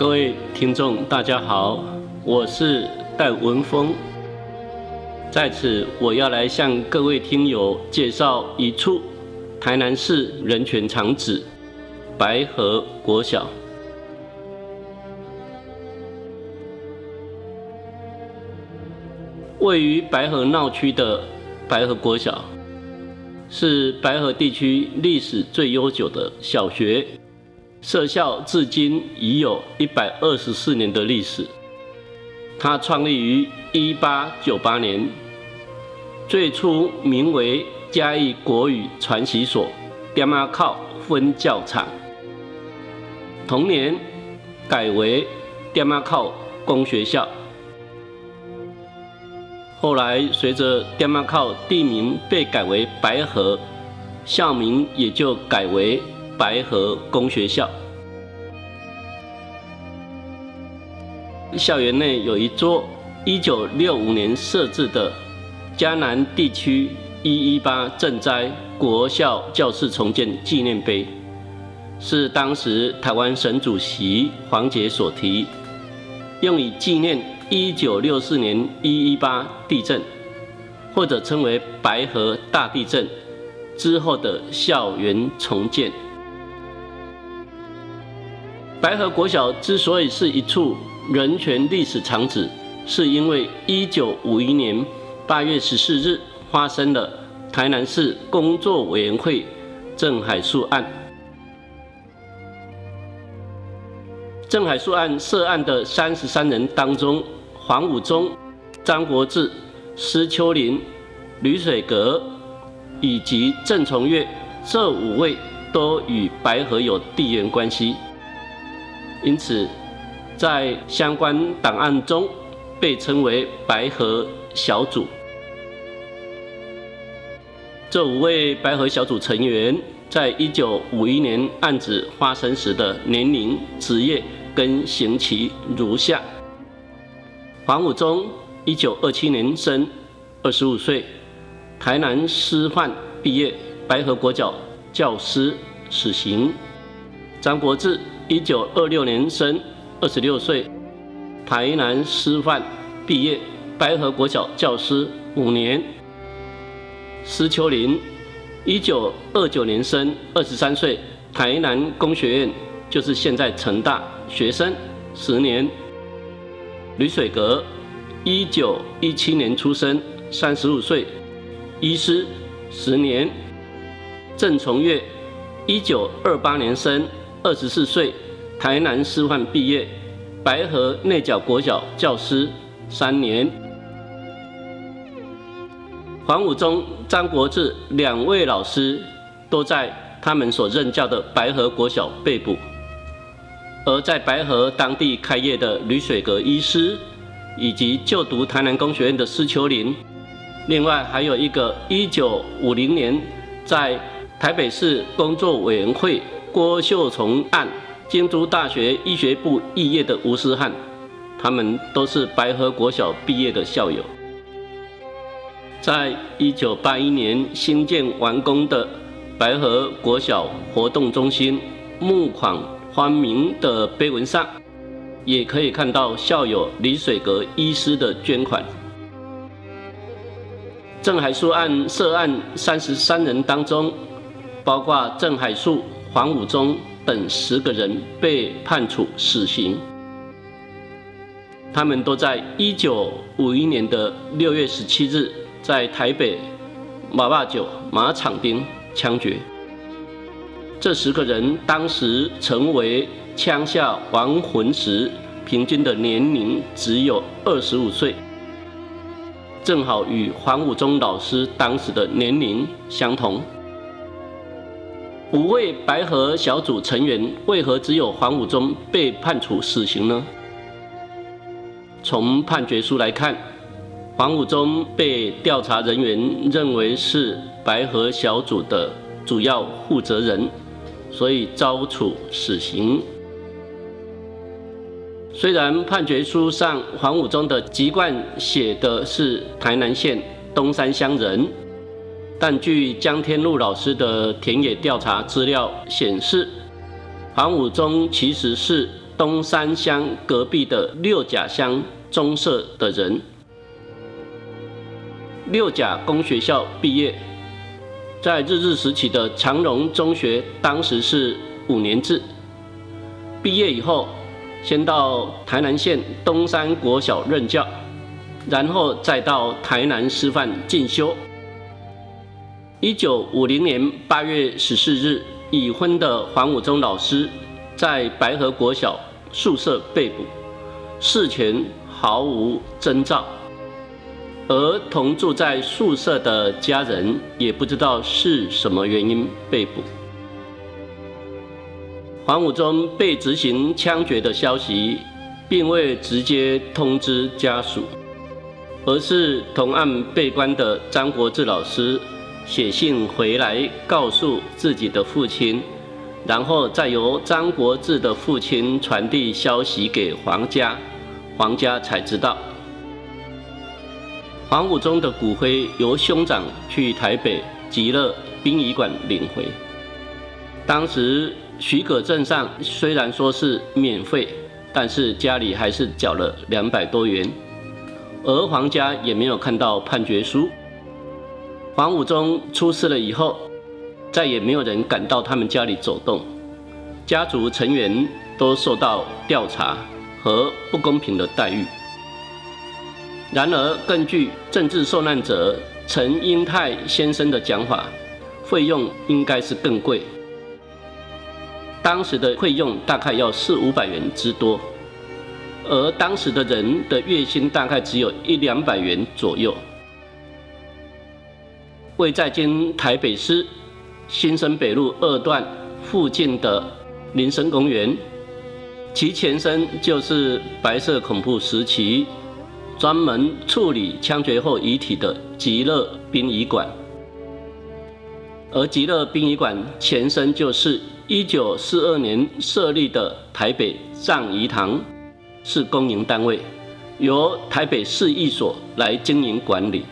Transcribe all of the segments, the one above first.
各位听众，大家好，我是戴文峰。在此，我要来向各位听友介绍一处台南市人权长址——白河国小。位于白河闹区的白河国小，是白河地区历史最悠久的小学。社校至今已有一百二十四年的历史。它创立于一八九八年，最初名为嘉义国语传习所爹妈靠分教场，同年改为爹妈靠公学校。后来随着爹妈靠地名被改为白河，校名也就改为白河公学校。校园内有一座1965年设置的江南地区一一八赈灾国校教室重建纪念碑，是当时台湾省主席黄杰所提，用以纪念1964年一一八地震，或者称为白河大地震之后的校园重建。白河国小之所以是一处。人权历史长址，是因为一九五一年八月十四日发生了台南市工作委员会郑海树案。郑海树案涉案的三十三人当中，黄武忠、张国志、施秋林、吕水阁以及郑崇月这五位都与白河有地缘关系，因此。在相关档案中，被称为“白河小组”。这五位白河小组成员，在一九五一年案子发生时的年龄、职业跟刑期如下：黄武忠，一九二七年生，二十五岁，台南师范毕业，白河国教教师，死刑；张国志，一九二六年生。二十六岁，台南师范毕业，白河国小教师五年。施秋林，一九二九年生，二十三岁，台南工学院，就是现在成大学生十年。吕水阁，一九一七年出生，三十五岁，医师十年。郑崇月，一九二八年生，二十四岁。台南师范毕业，白河内角国小教师三年。黄武忠、张国志两位老师都在他们所任教的白河国小被捕，而在白河当地开业的吕水阁医师，以及就读台南工学院的施秋林，另外还有一个一九五零年在台北市工作委员会郭秀从案。京都大学医学部肄业的吴思汉，他们都是白河国小毕业的校友。在一九八一年新建完工的白河国小活动中心募款欢名的碑文上，也可以看到校友李水阁医师的捐款。郑海树案涉案三十三人当中，包括郑海树、黄武忠。等十个人被判处死刑，他们都在一九五一年的六月十七日在台北马坝九马场町枪决。这十个人当时成为枪下亡魂时，平均的年龄只有二十五岁，正好与黄武忠老师当时的年龄相同。五位白河小组成员为何只有黄武忠被判处死刑呢？从判决书来看，黄武忠被调查人员认为是白河小组的主要负责人，所以遭处死刑。虽然判决书上黄武忠的籍贯写的是台南县东山乡人。但据江天禄老师的田野调查资料显示，黄武忠其实是东山乡隔壁的六甲乡中社的人。六甲工学校毕业，在日治时期的长荣中学，当时是五年制。毕业以后，先到台南县东山国小任教，然后再到台南师范进修。一九五零年八月十四日，已婚的黄武忠老师在白河国小宿舍被捕，事前毫无征兆，而同住在宿舍的家人也不知道是什么原因被捕。黄武忠被执行枪决的消息，并未直接通知家属，而是同案被关的张国志老师写信回来告诉自己的父亲，然后再由张国志的父亲传递消息给黄家，黄家才知道。黄武忠的骨灰由兄长去台北极乐殡仪馆领回，当时。许可证上虽然说是免费，但是家里还是缴了两百多元，而黄家也没有看到判决书。黄武忠出事了以后，再也没有人敢到他们家里走动，家族成员都受到调查和不公平的待遇。然而，根据政治受难者陈英泰先生的讲法，费用应该是更贵。当时的费用大概要四五百元之多，而当时的人的月薪大概只有一两百元左右。位在今台北市新生北路二段附近的林森公园，其前身就是白色恐怖时期专门处理枪决后遗体的极乐殡仪馆，而极乐殡仪馆前身就是。一九四二年设立的台北葬仪堂是公营单位，由台北市役所来经营管理。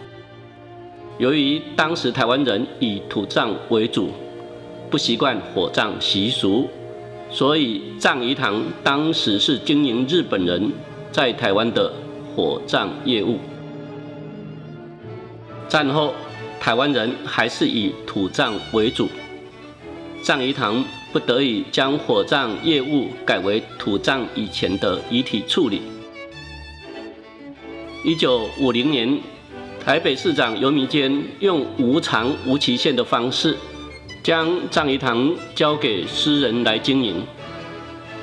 由于当时台湾人以土葬为主，不习惯火葬习俗，所以葬仪堂当时是经营日本人在台湾的火葬业务。战后，台湾人还是以土葬为主，葬仪堂。不得已将火葬业务改为土葬以前的遗体处理。一九五零年，台北市长游明坚用无偿无期限的方式，将葬仪堂交给私人来经营。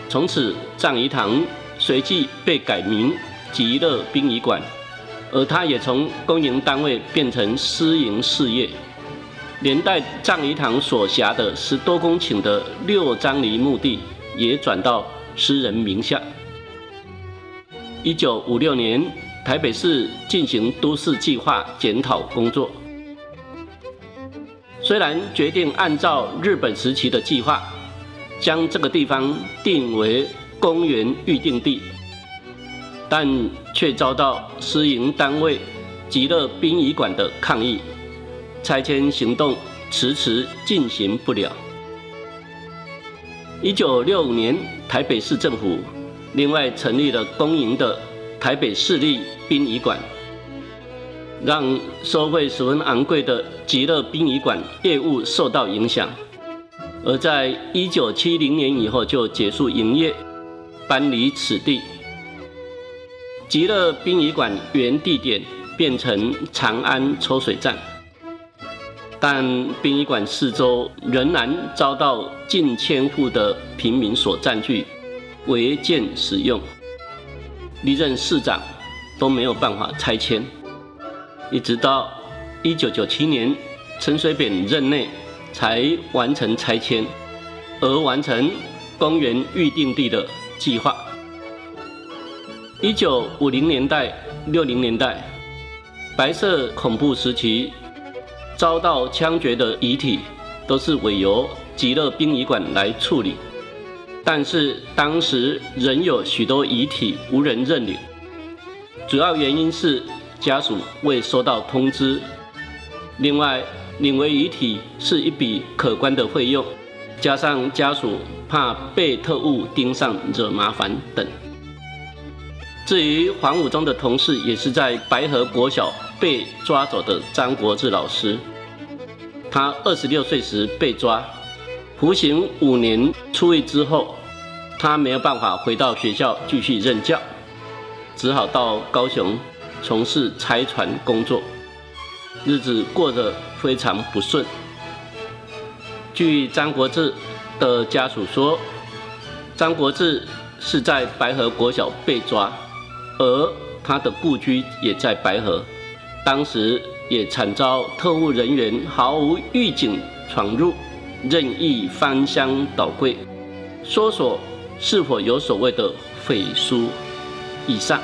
从此，葬仪堂随即被改名极乐殡仪馆，而它也从公营单位变成私营事业。连带葬仪堂所辖的十多公顷的六张犁墓地也转到私人名下。一九五六年，台北市进行都市计划检讨工作，虽然决定按照日本时期的计划，将这个地方定为公园预定地，但却遭到私营单位极乐殡仪馆的抗议。拆迁行动迟迟进行不了。一九六五年，台北市政府另外成立了公营的台北市立殡仪馆，让收费十分昂贵的极乐殡仪馆业务受到影响。而在一九七零年以后就结束营业，搬离此地。极乐殡仪馆原地点变成长安抽水站。但殡仪馆四周仍然遭到近千户的平民所占据，违建使用，历任市长都没有办法拆迁，一直到一九九七年陈水扁任内才完成拆迁，而完成公园预定地的计划。一九五零年代、六零年代，白色恐怖时期。遭到枪决的遗体都是委由极乐殡仪馆来处理，但是当时仍有许多遗体无人认领，主要原因是家属未收到通知。另外，领为遗体是一笔可观的费用，加上家属怕被特务盯上惹麻烦等。至于黄武忠的同事，也是在白河国小被抓走的张国志老师。他二十六岁时被抓，服刑五年出狱之后，他没有办法回到学校继续任教，只好到高雄从事拆船工作，日子过得非常不顺。据张国志的家属说，张国志是在白河国小被抓。而他的故居也在白河，当时也惨遭特务人员毫无预警闯入，任意翻箱倒柜，搜索是否有所谓的匪书以上。